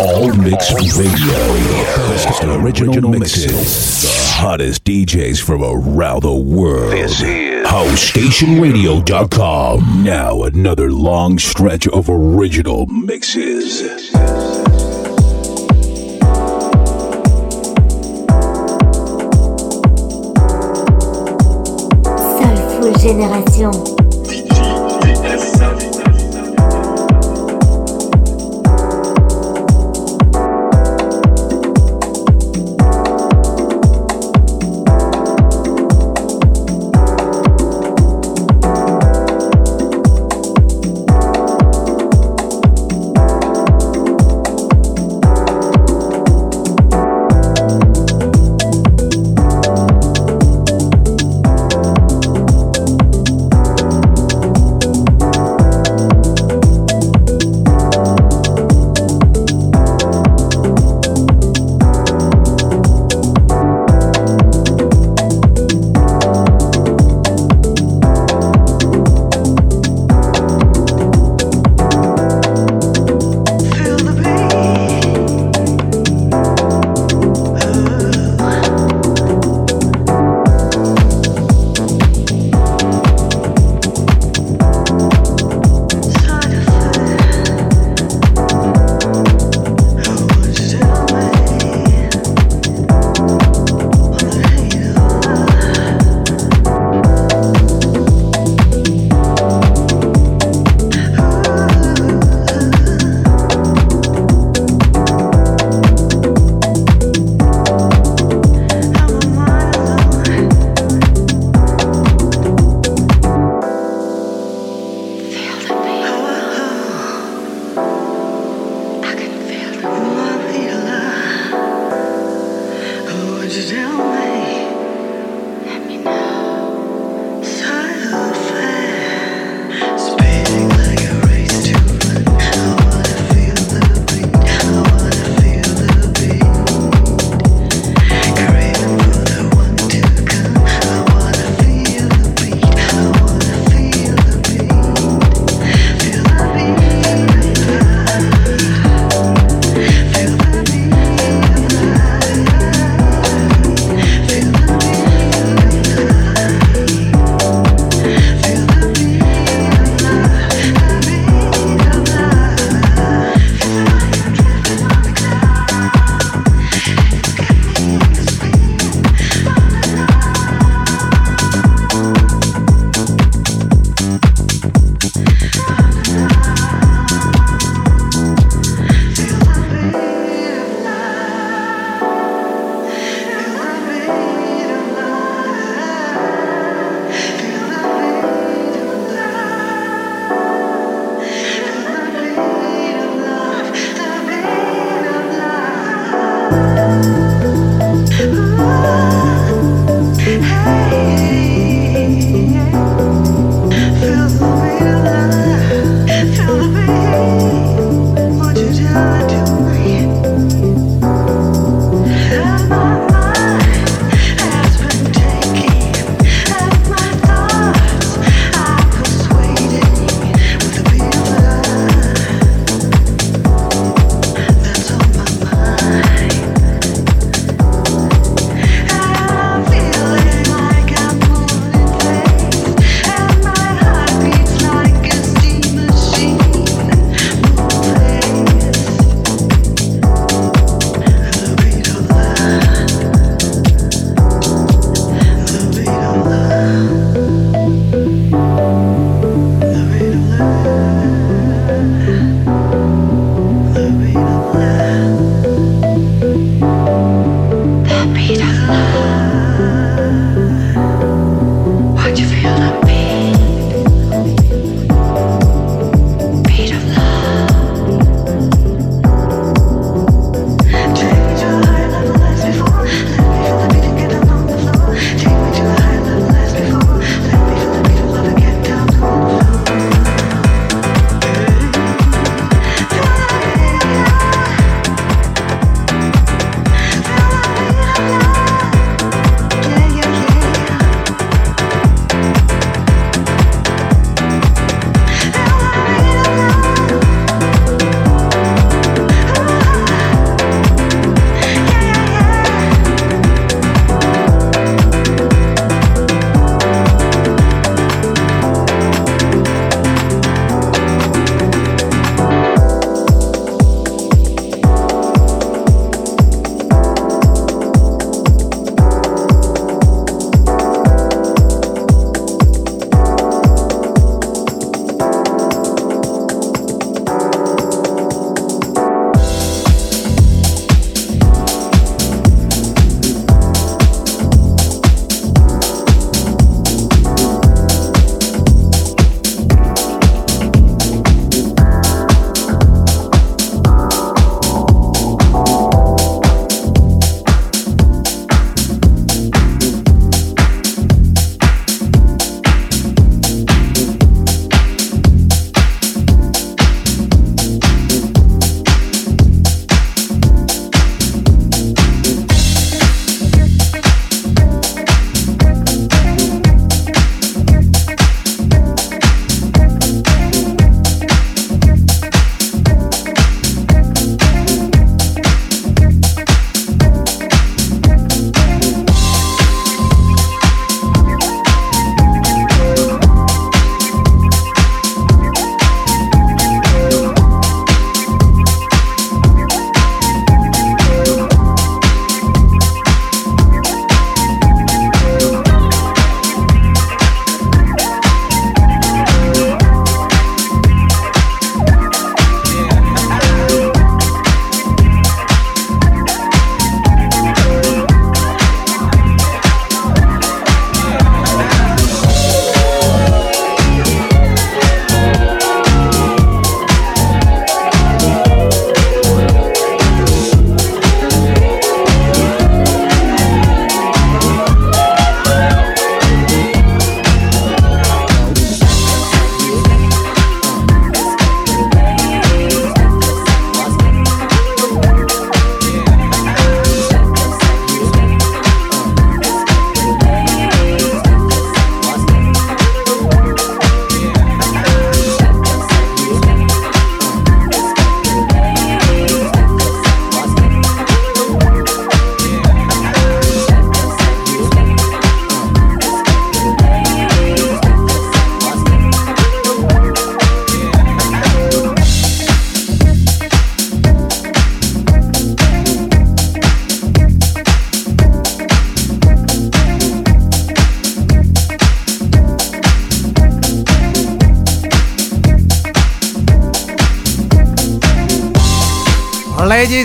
All Mix Radio. Best original mixes. The hottest DJs from around the world. This is HouseStationRadio.com. Now another long stretch of original mixes. Soulful Génération.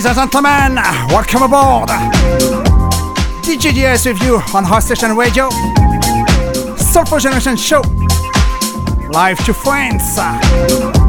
Ladies and gentlemen, welcome aboard. DJGS with you on House Station Radio. Soulful Generation Show. Live to friends.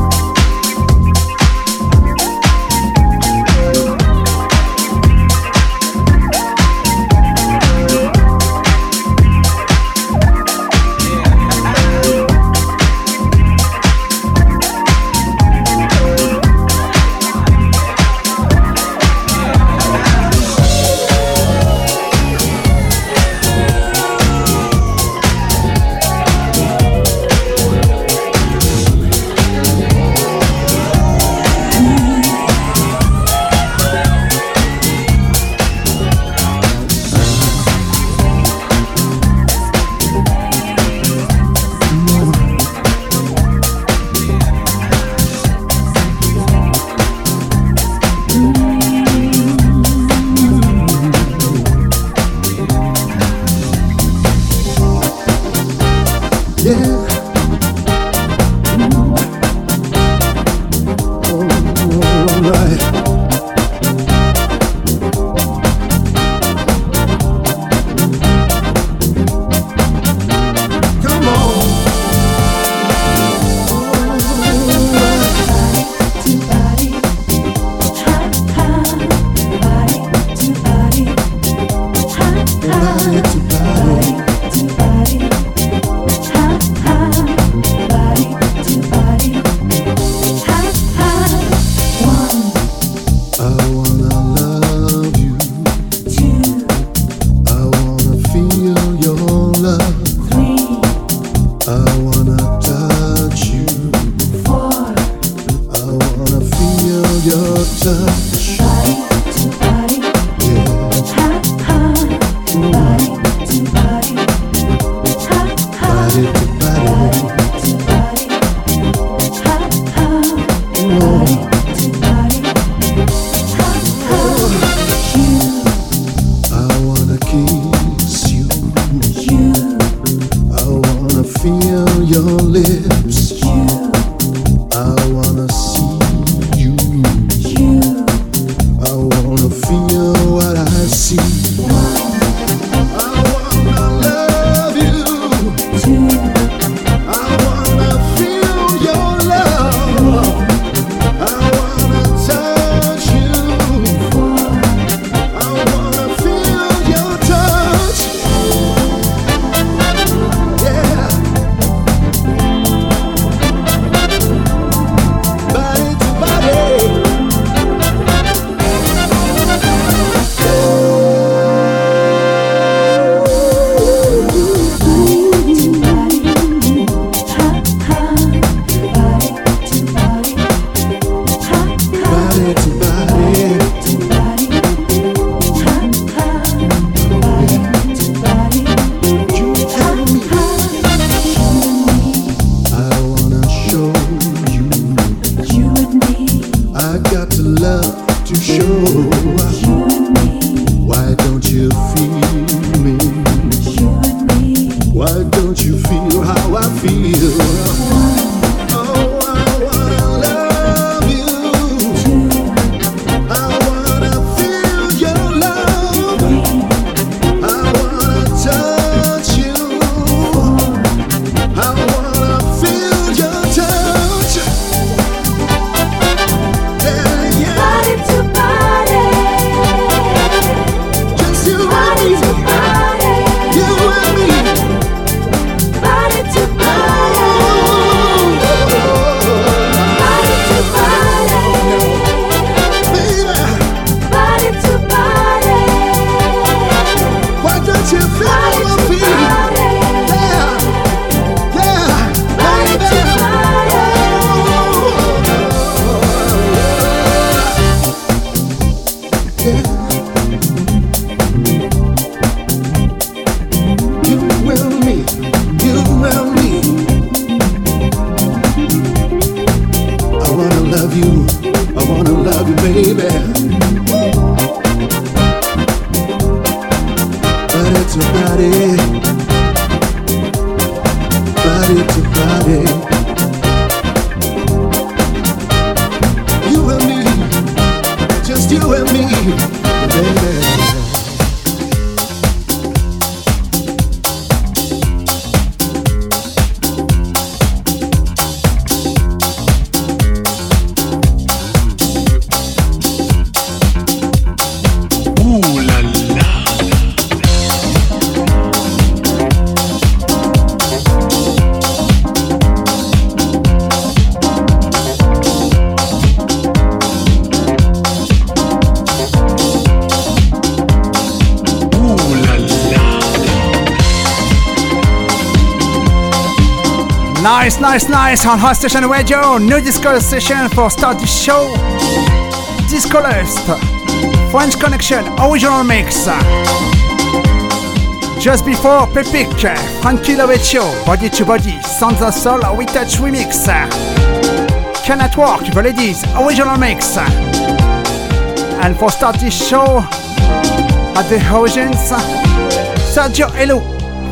On House Station Radio. New disco session for start the show. Disco Lust. French Connection original mix. Just before Pepic, Frankie Lovecchio, Body to Body, Sons of Soul, We Touch remix. Cannot Work, The Ladies, original mix. And for start this show, at the Origins, Sergio Elo,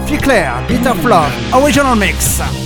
Ficlair, Beat of Love, original mix.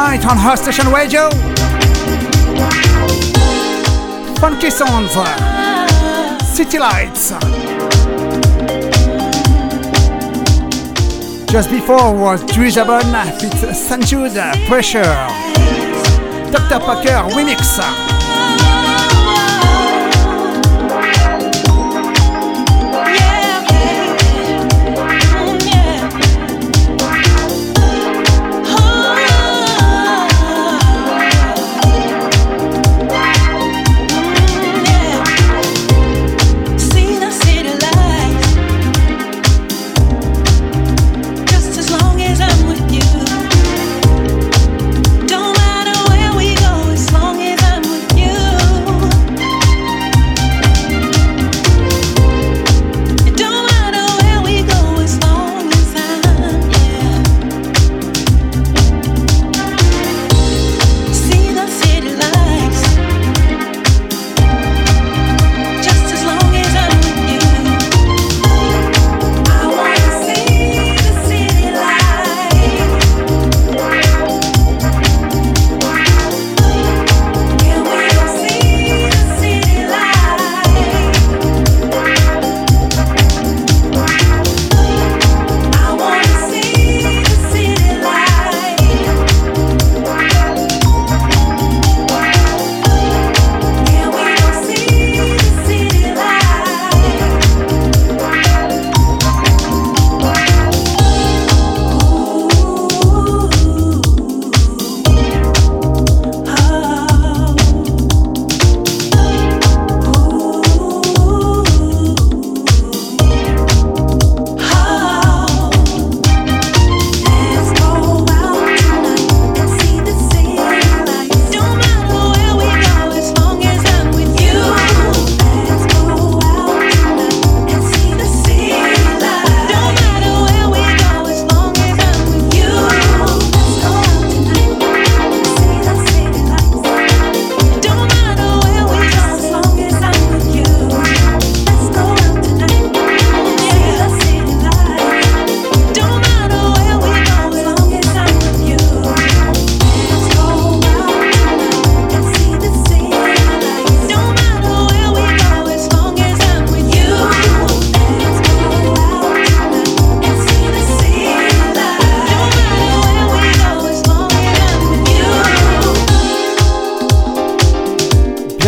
Tonight on House Station Radio. Funky sounds, uh, City Lights. Just before was with St. Jude Pressure. Dr. Packer remix.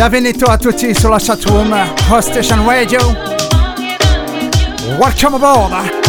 Benvenuto a tutti sulla chatroom euh, House Station Radio. Welcome aboard!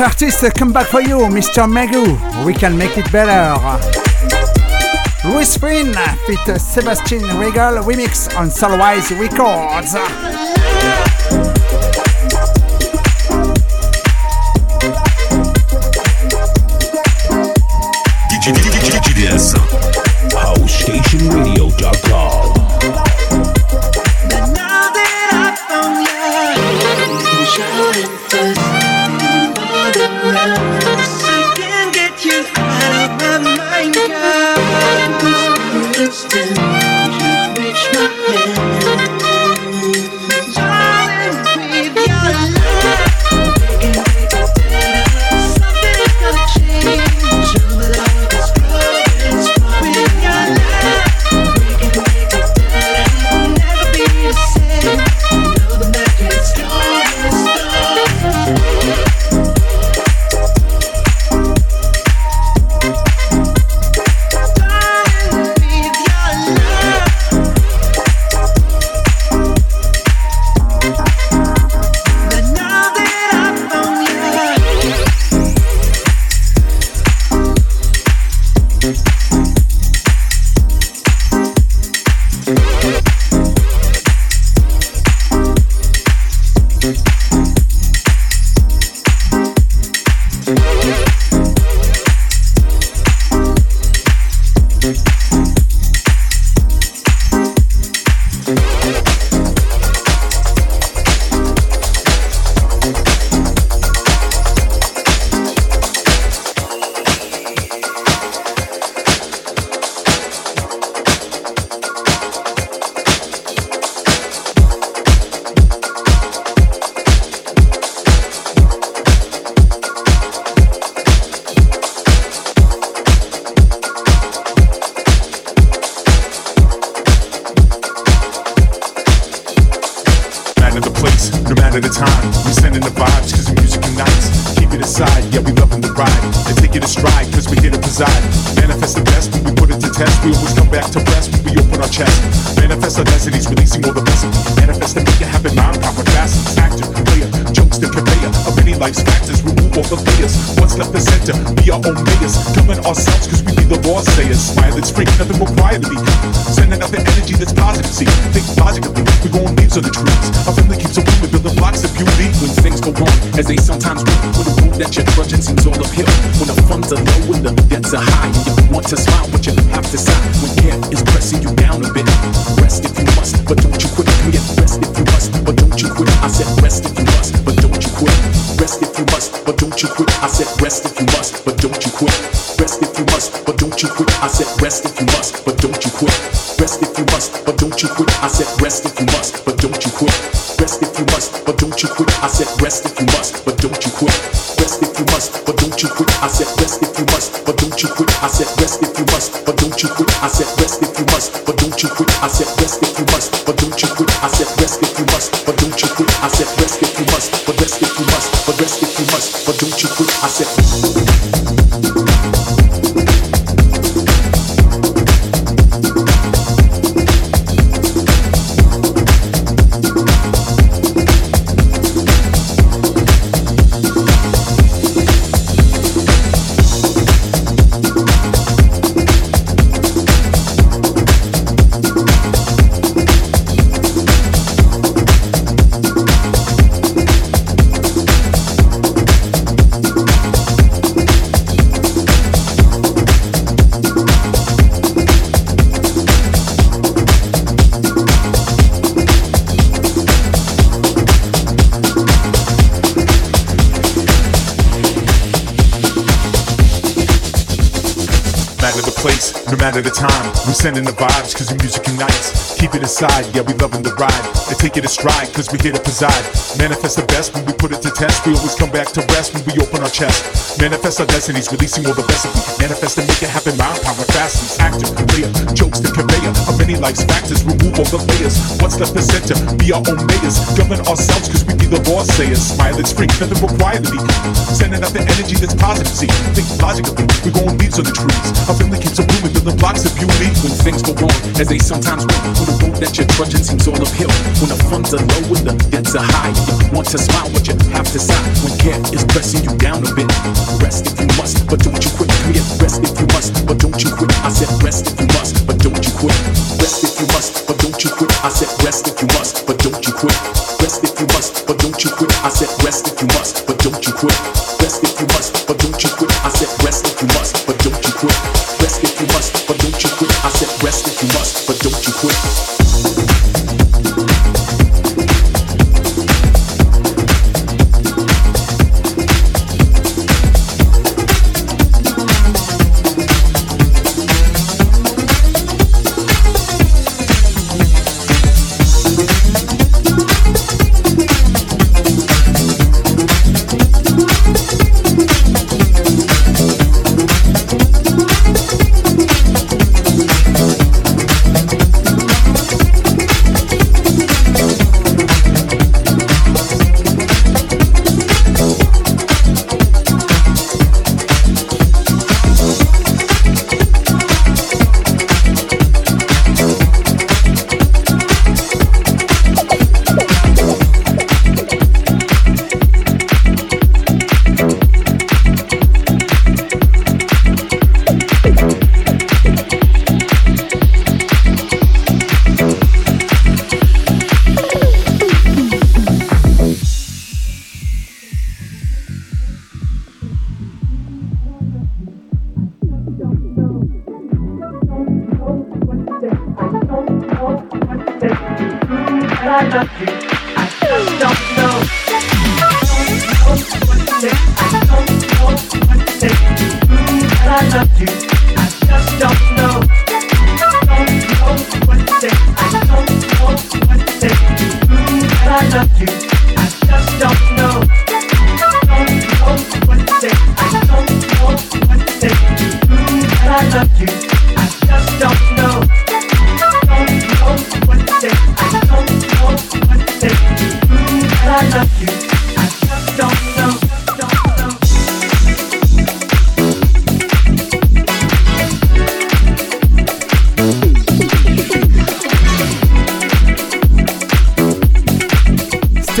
Artist come back for you, Mr. Megu. We can make it better. Louis Spring with Sebastian Regal remix on Solwise Records. Matter the time. We sending the vibes cause the music unites. Keep it inside, yeah, we loving the ride. And take it a stride cause we here to preside. Manifest the best when we put it to test. We always come back to rest when we open our chest. Manifest our destinies, releasing all the best of Manifest and make it happen, mind power fastest. Active, clear, jokes the conveyor of many life's factors. Remove all the layers. What's left the center? Be our own mayors. Govern ourselves cause we be the boss sayers. Smile, it's free, nothing required to be. Sending out the energy that's positive. See, think logically, we growing leaves on the trees. Our family keeps a blooming, building blocks of beauty. when things go wrong, as they sometimes will. When the road that you're trudging seems all uphill. When the funds are low and the debts are high. You want to smile, but you have to sigh. When care is pressing you down a bit. Rest if you must, but don't you quit. Rest if you must, but don't you quit. I said rest if you must, but don't you quit. Rest if you must, but don't you quit. I said rest if you must, but don't you quit. Rest if you must, but don't you quit. I said rest if you must, but don't you quit. If you must,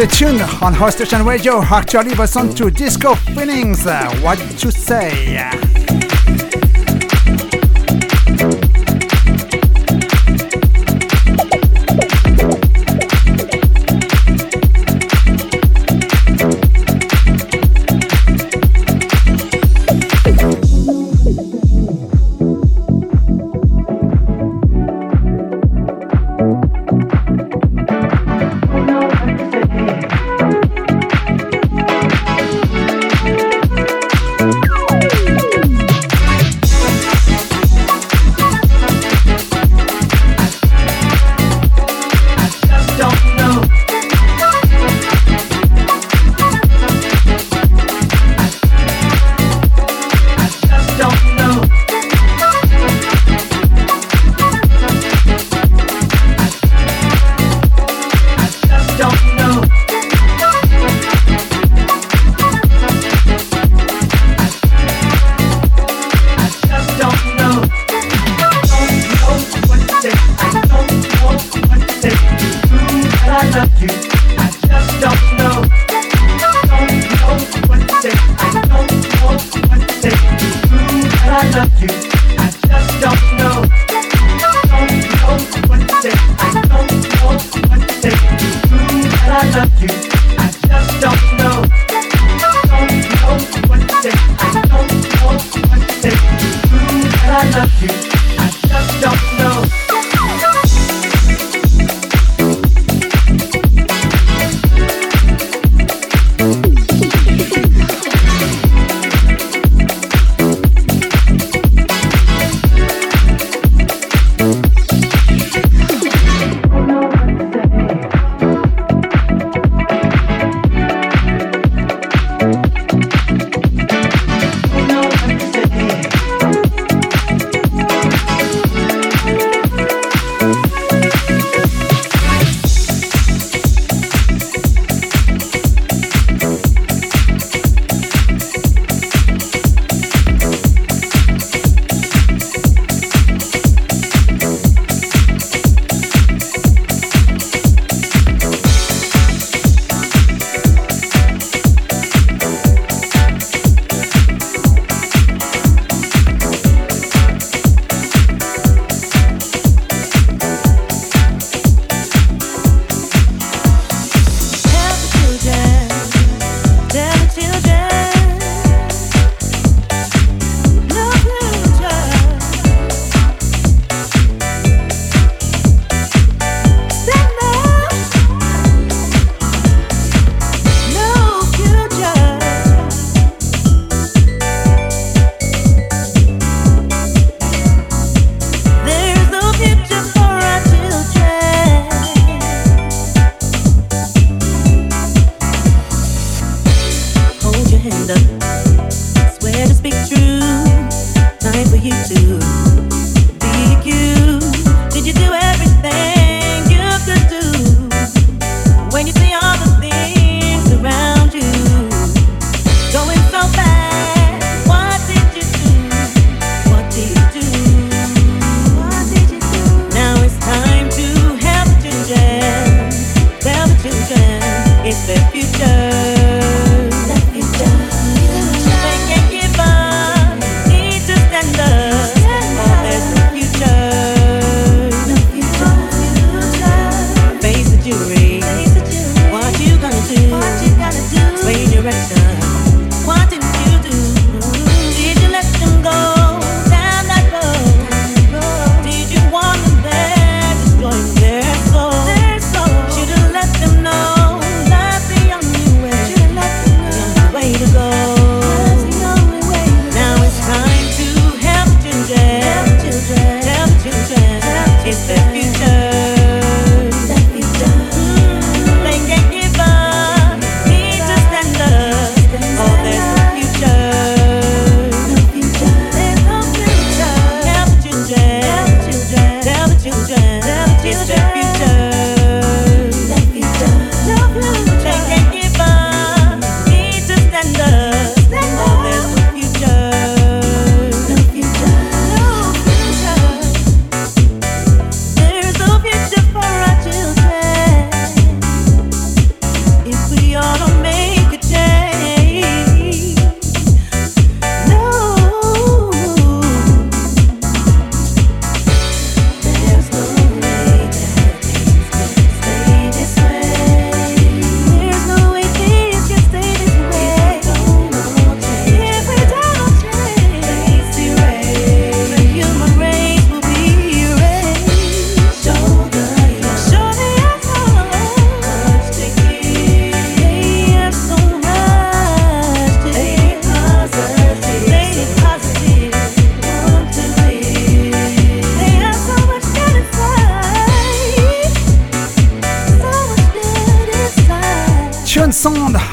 Stay tuned on House Station Radio. Actually, listen to Disco Feelings. Uh, What to say?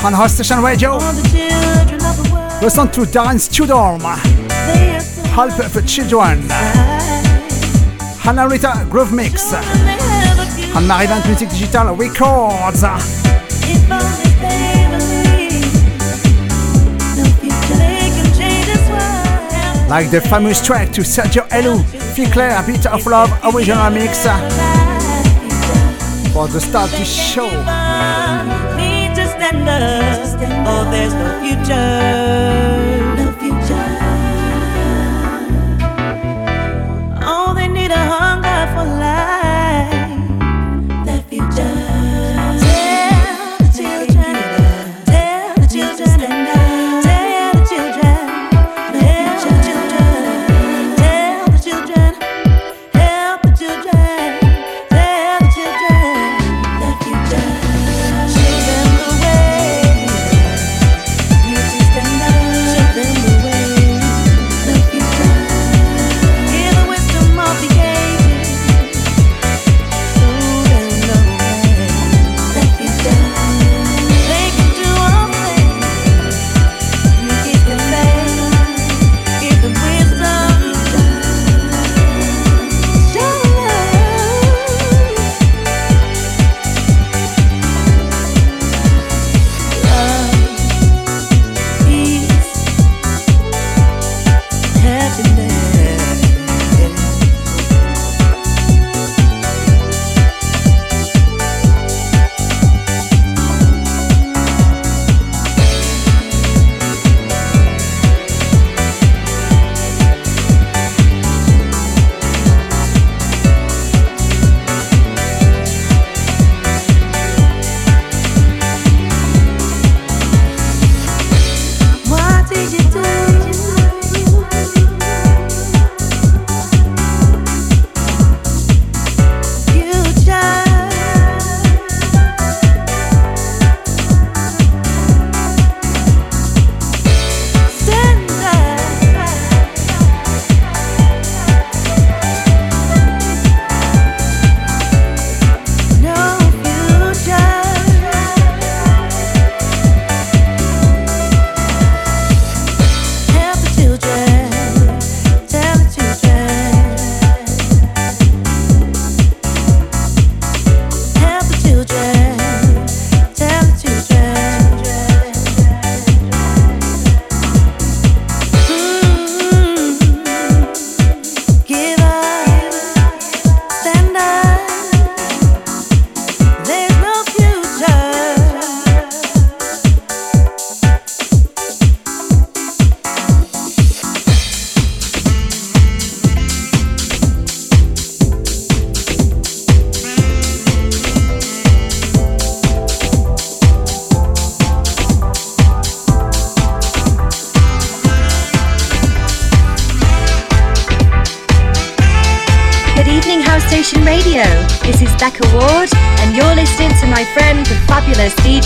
On Station Radio. Listen to Darren Studholme. Help the Children. Hannah Rita Groove Mix. On Marivent Music Digital Records. Like the famous track to Sergio Elu, Feel a bit of love, original mix. for the start of the show. Up, or there's no future.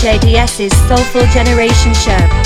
DJDS's Soulful Generation Show.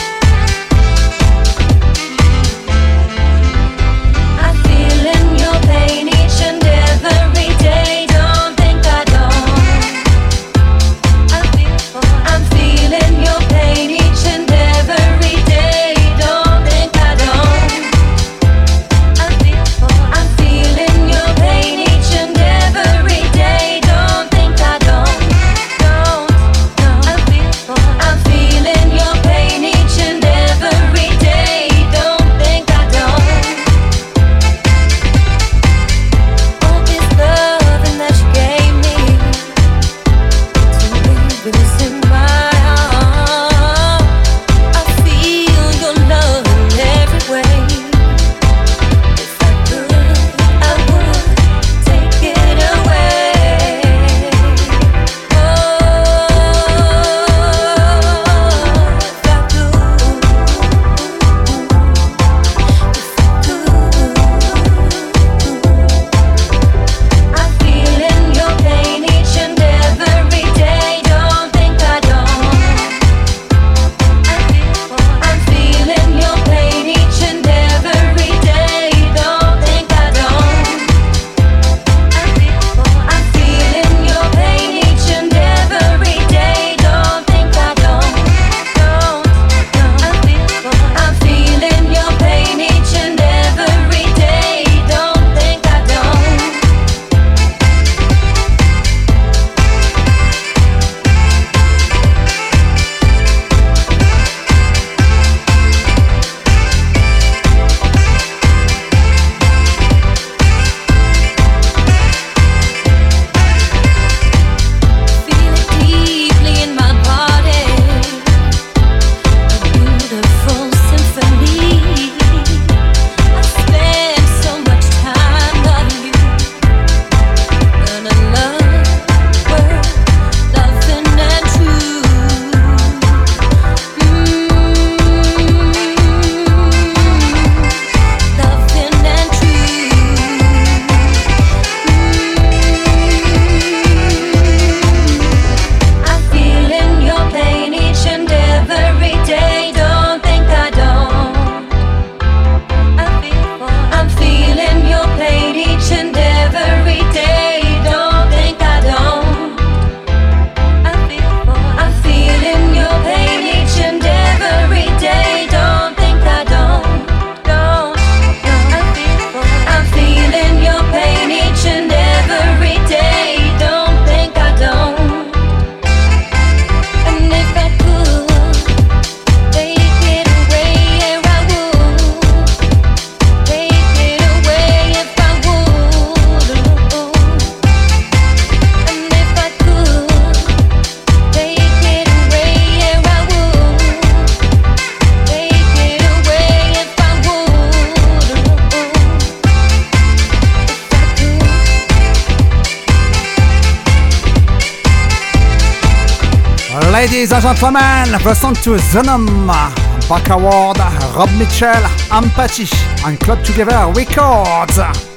Gentlemen, listen to Zenom, Buck Award, Rob Mitchell, Ampachi, and Club Together Records.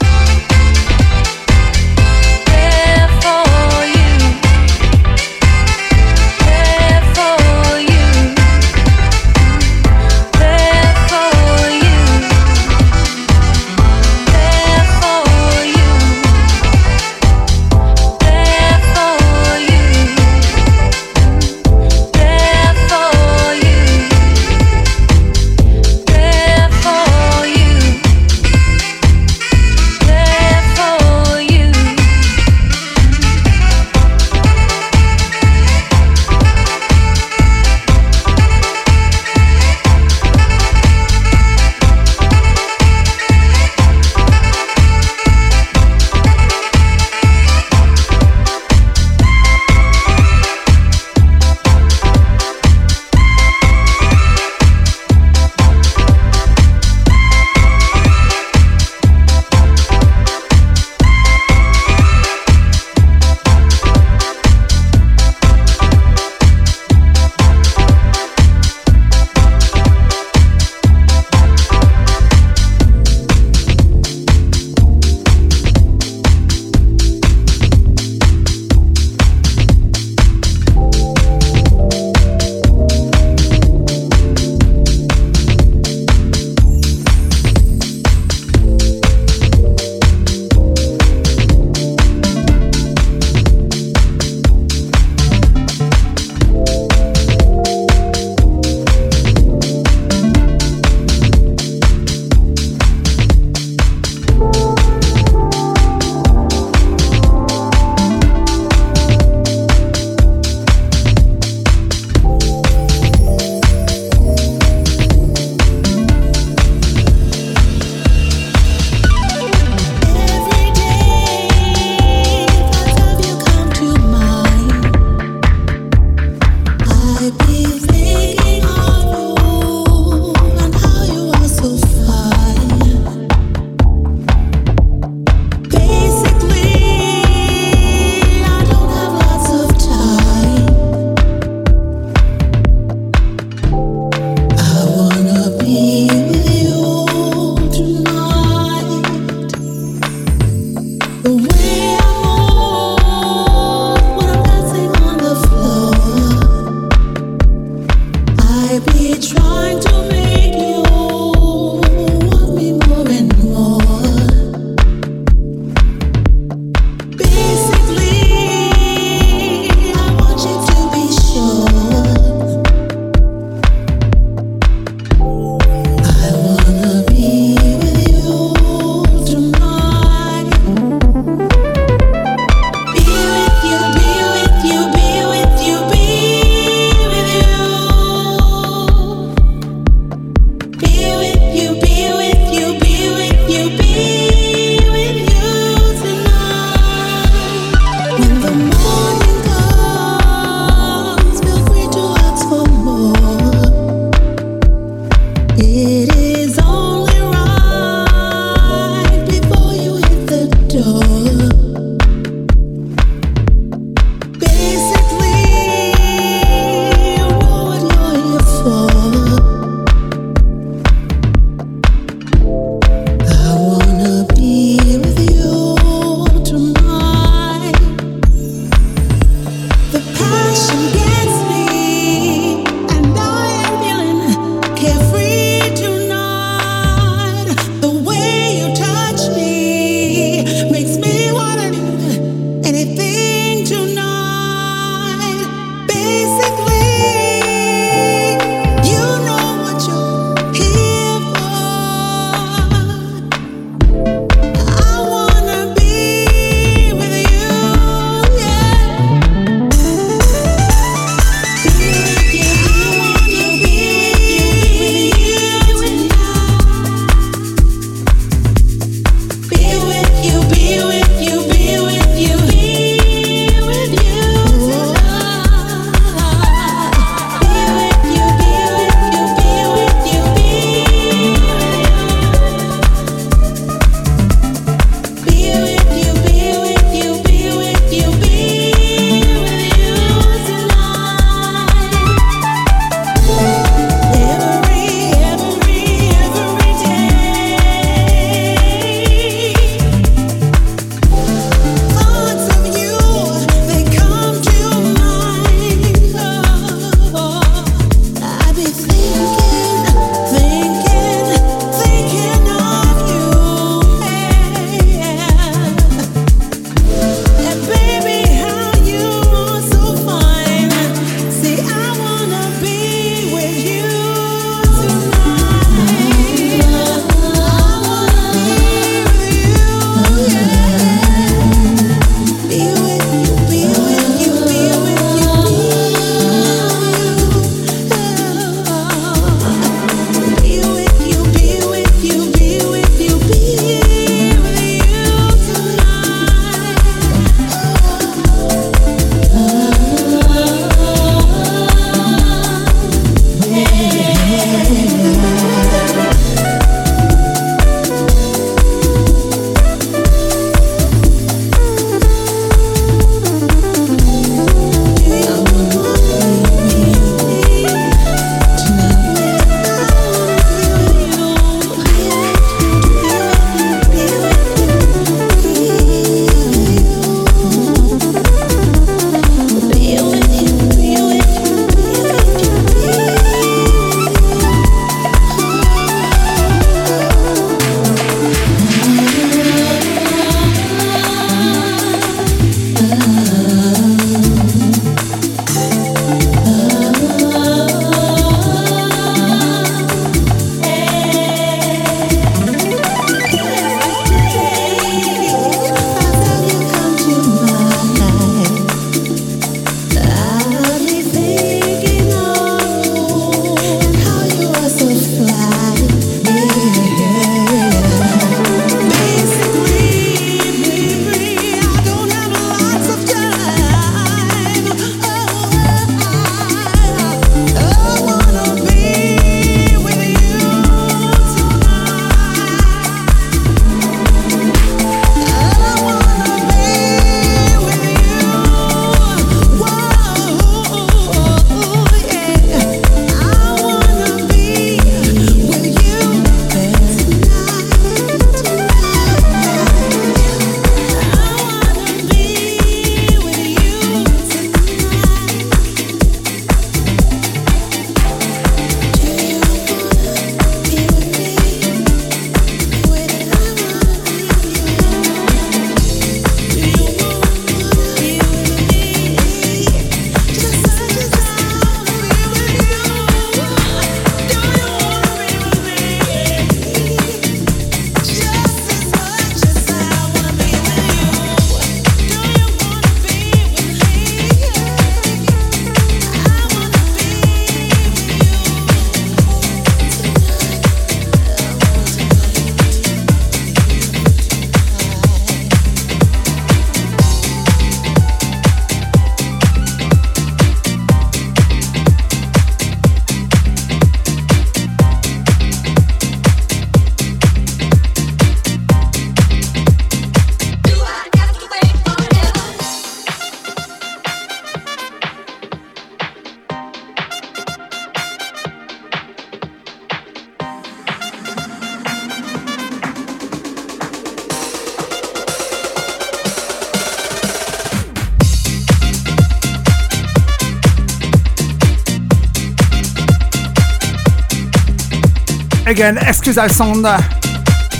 Again, Excusal Sound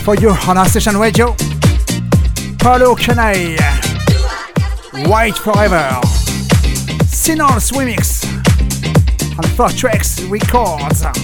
for you on House Station Radio. Paulo Canay, White Forever, Sinon's Remix, and Four Tracks Records.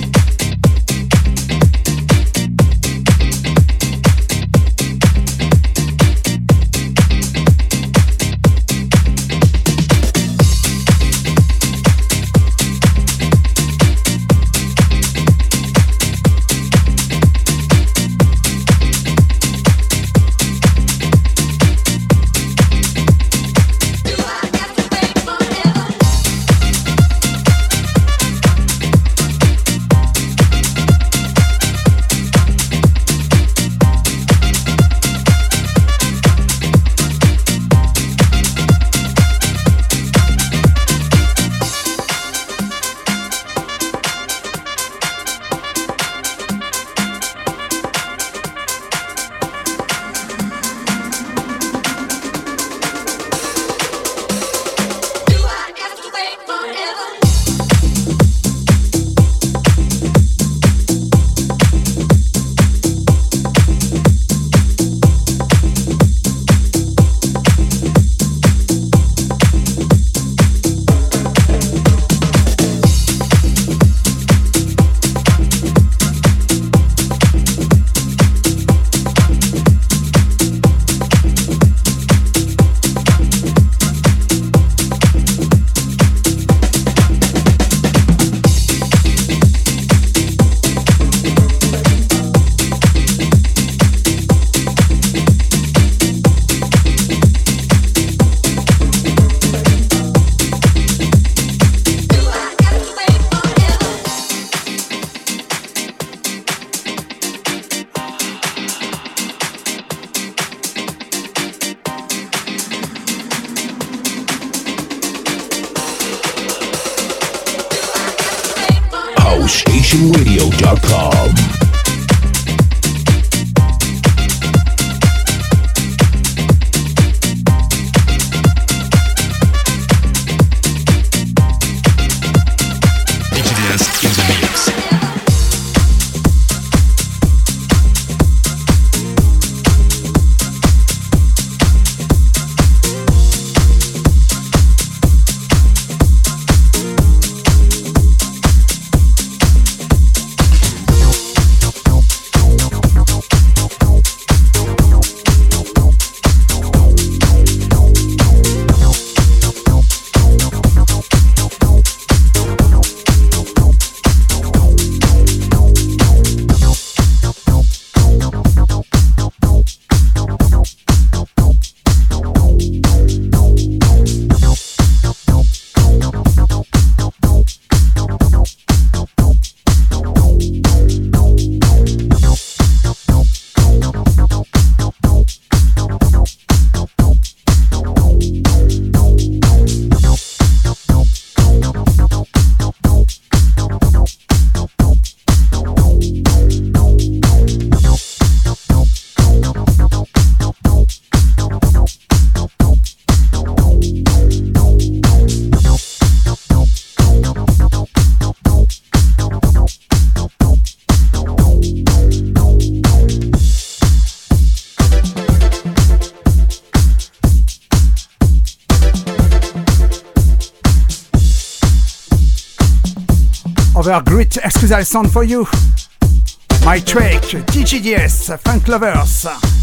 Great exclusive sound for you. My track, DGDS, Funk Lovers.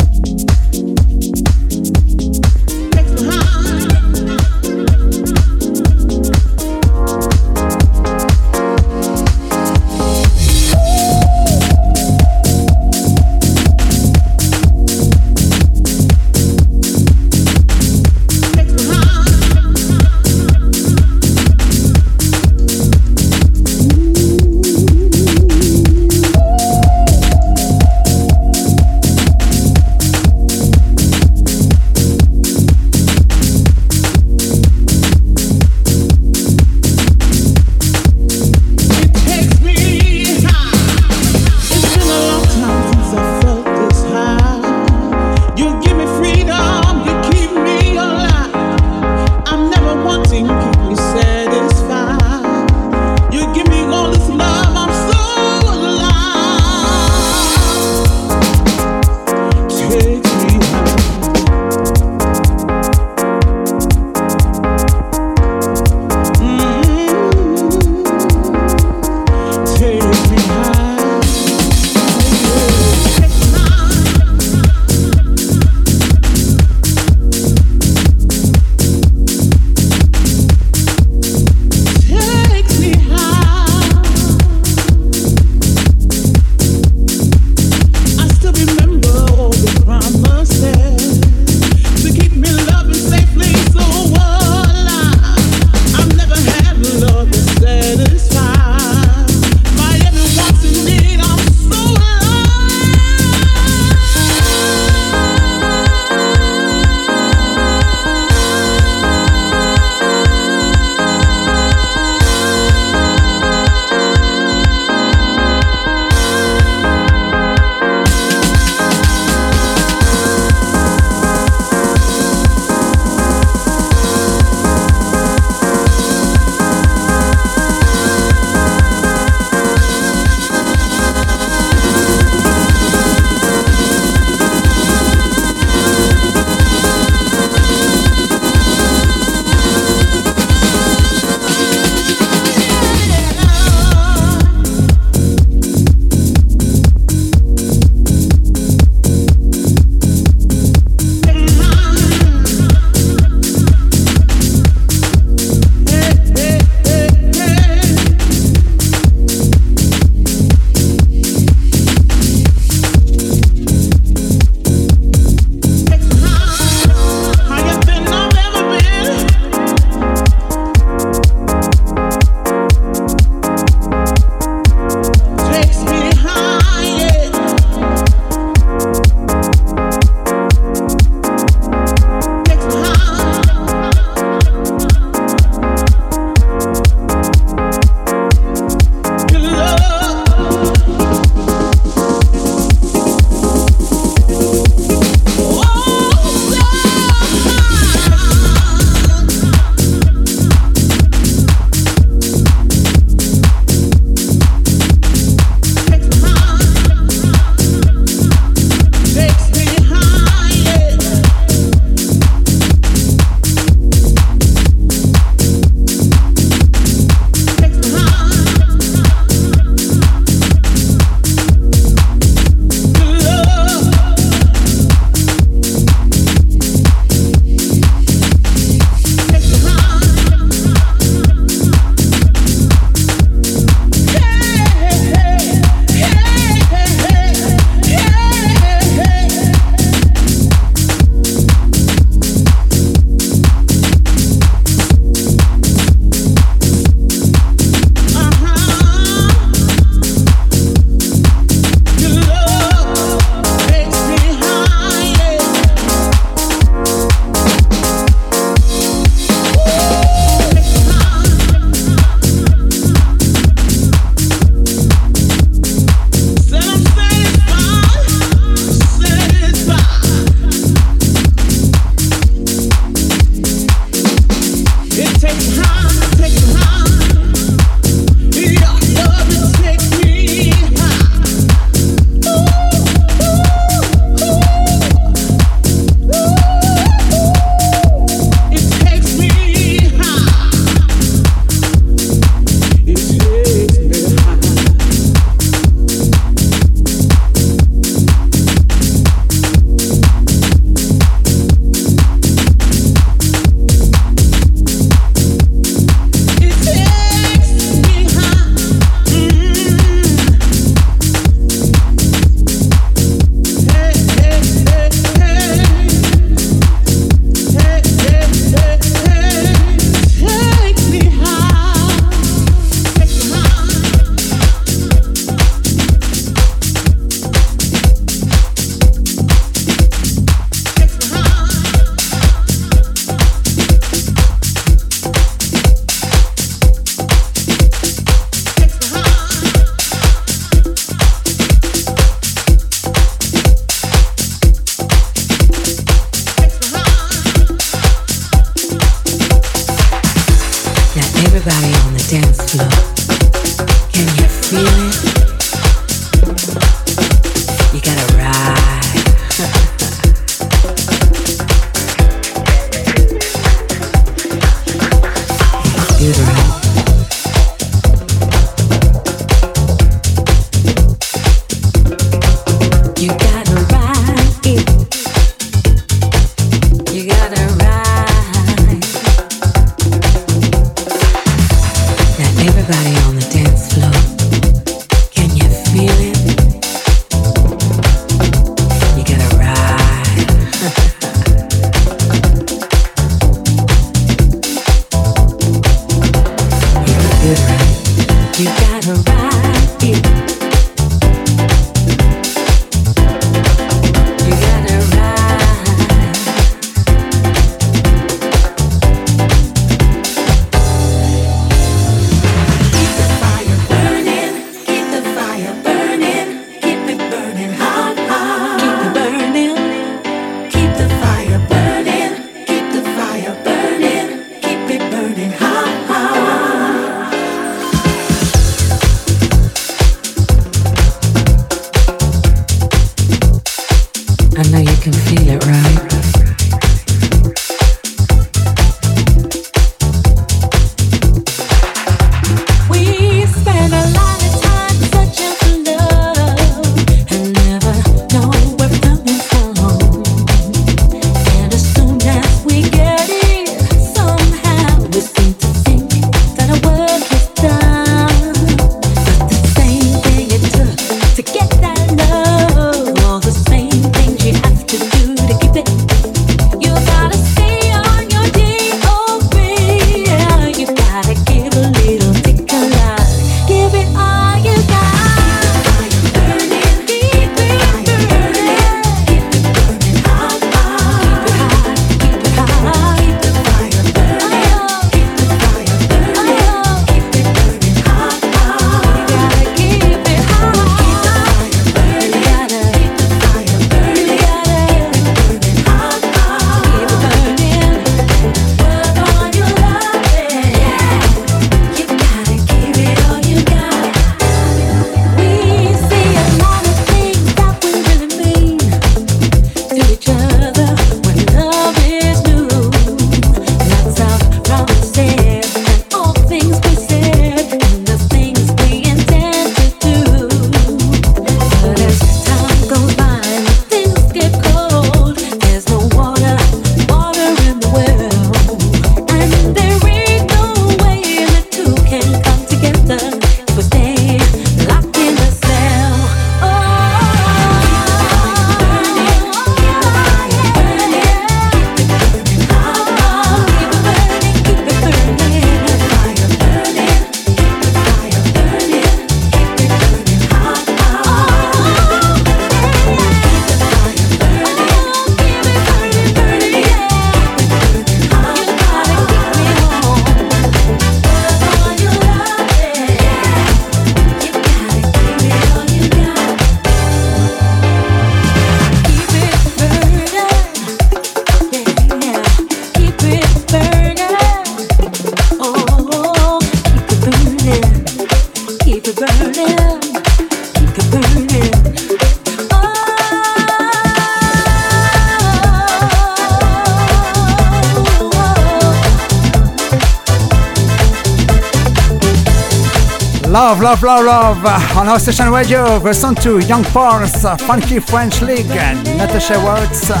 love, love, love on House Station Radio. Listen to Young Pulse, uh, Funky French League, and Natasha Watts, uh,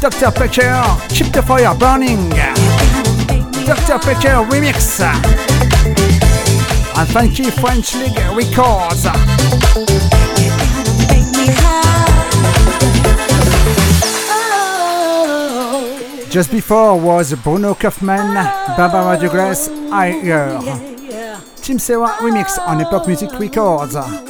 Dr. Packer, Chip the Fire Burning, uh, Dr. Packer Remix, and Funky French League Records. Just before was Bruno Kaufman, Barbara Douglas, I Hear. Tim Sewa remix on Epoch Music Records.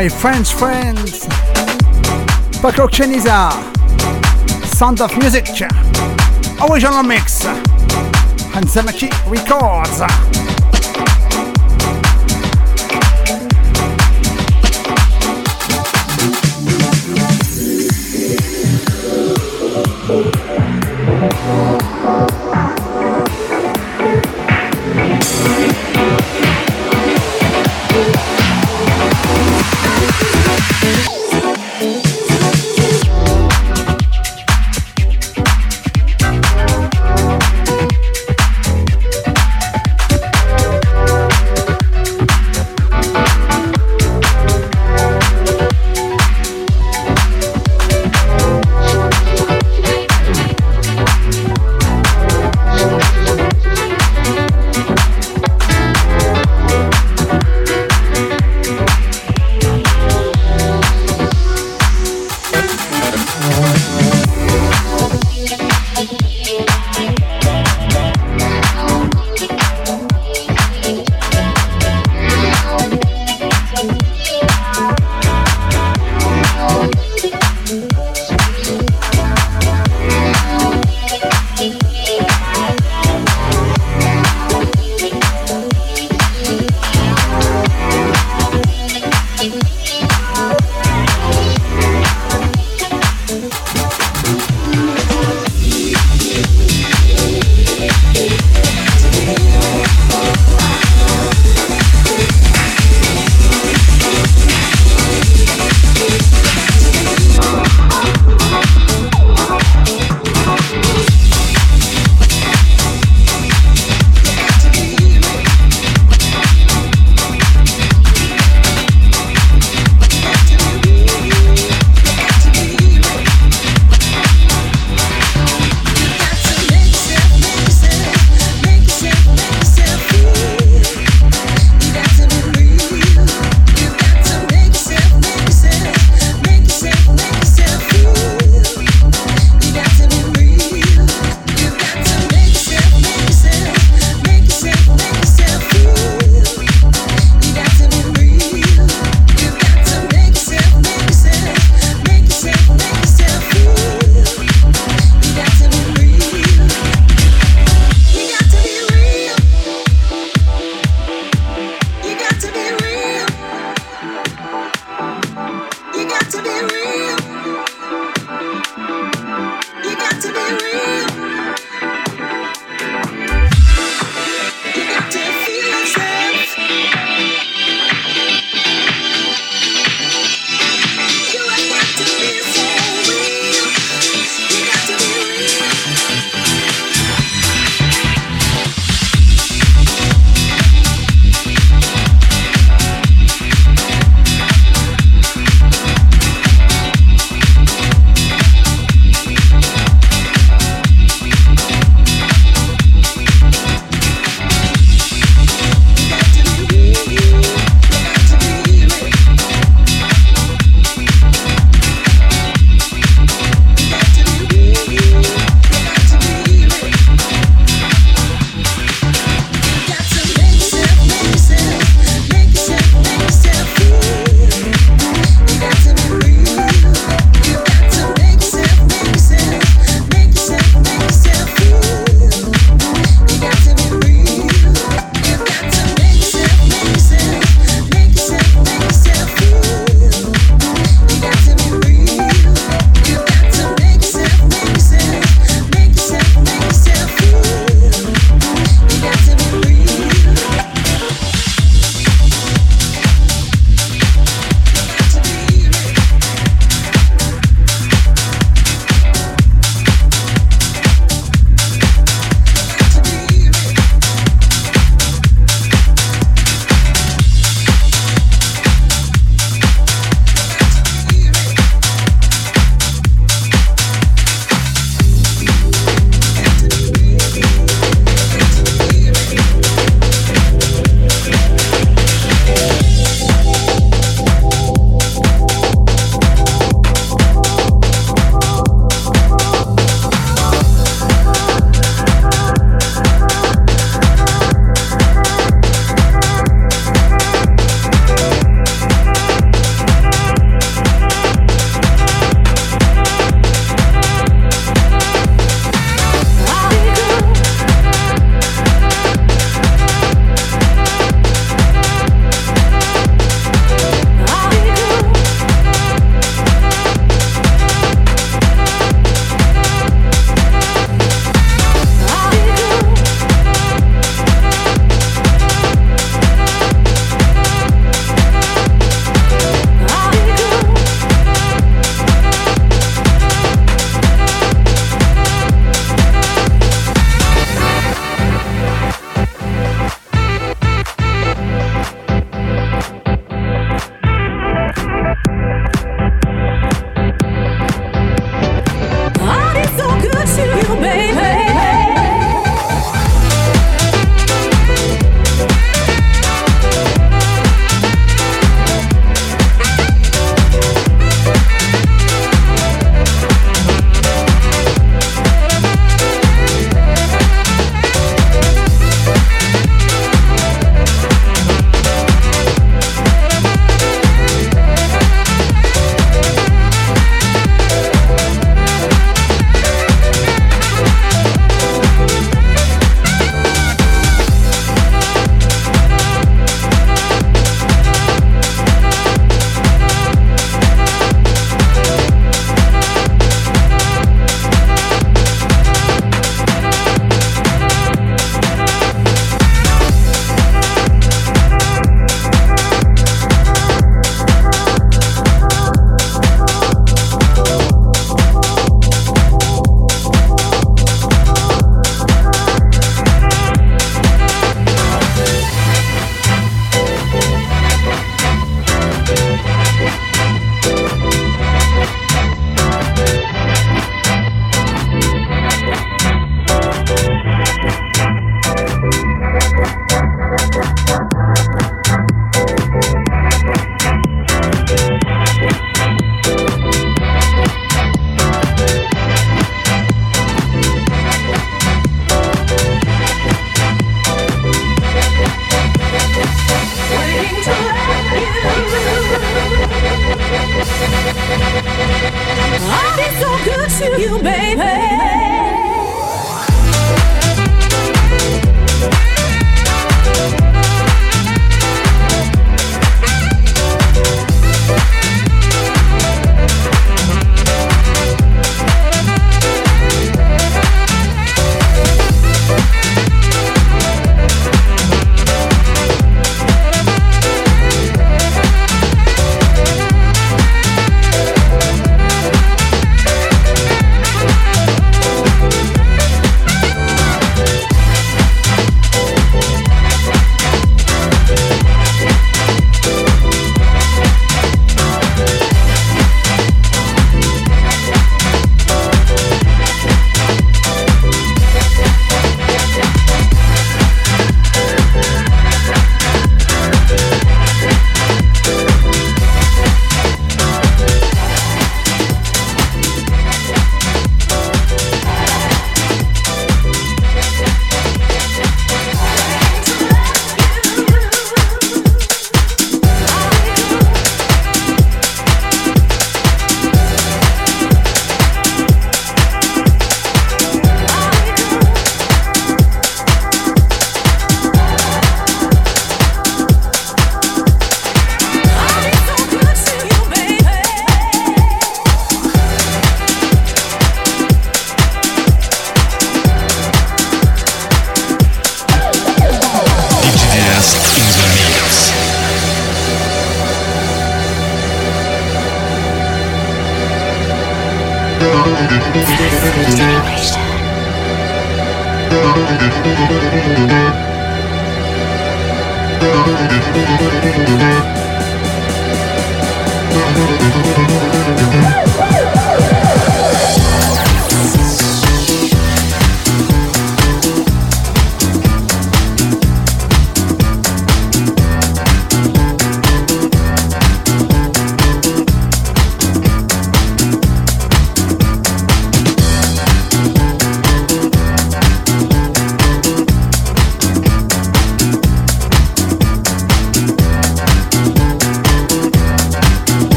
by French friends. Paco Cheniza Sound of Music Original Mix Hansamaki Records.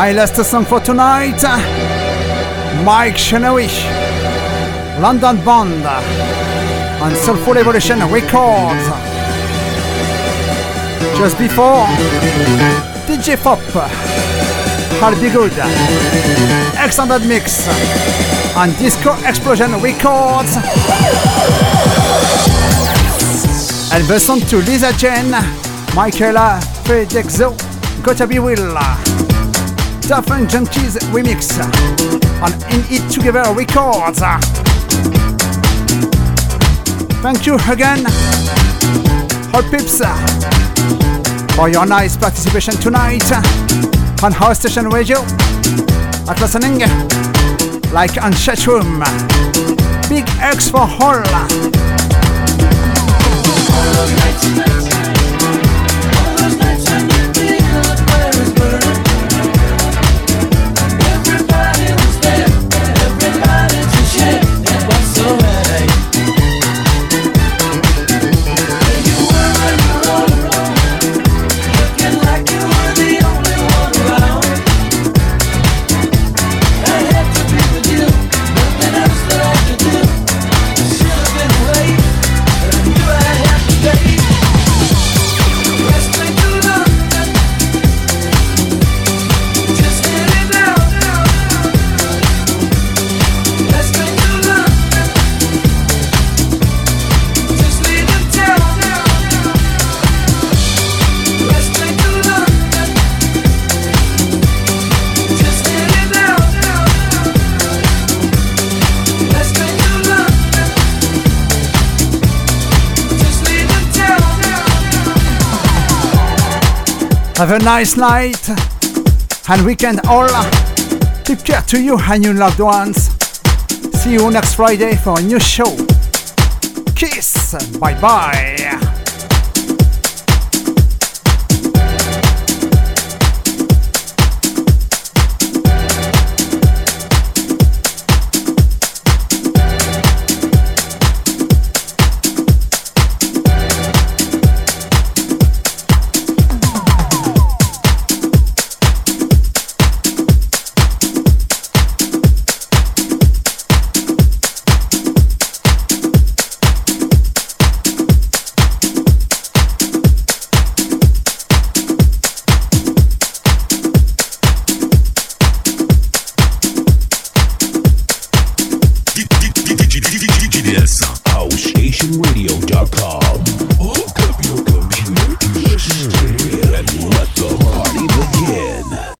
My last song for tonight Mike Shinowi, London Band, on Soulful Evolution Records. Just before, DJ Pop, I'll be good, extended mix on Disco Explosion Records. And the song to Lisa Jane, Michaela Fedexo, Gotta Be Will. Different Junkies remix on In It Together Records. Thank you again, Hot Pips, for your nice participation tonight on House Station Radio at listening like on chatroom. Big X for all. Have a nice night and weekend all. Take care to you and your loved ones. See you next Friday for a new show. Kiss. Bye bye.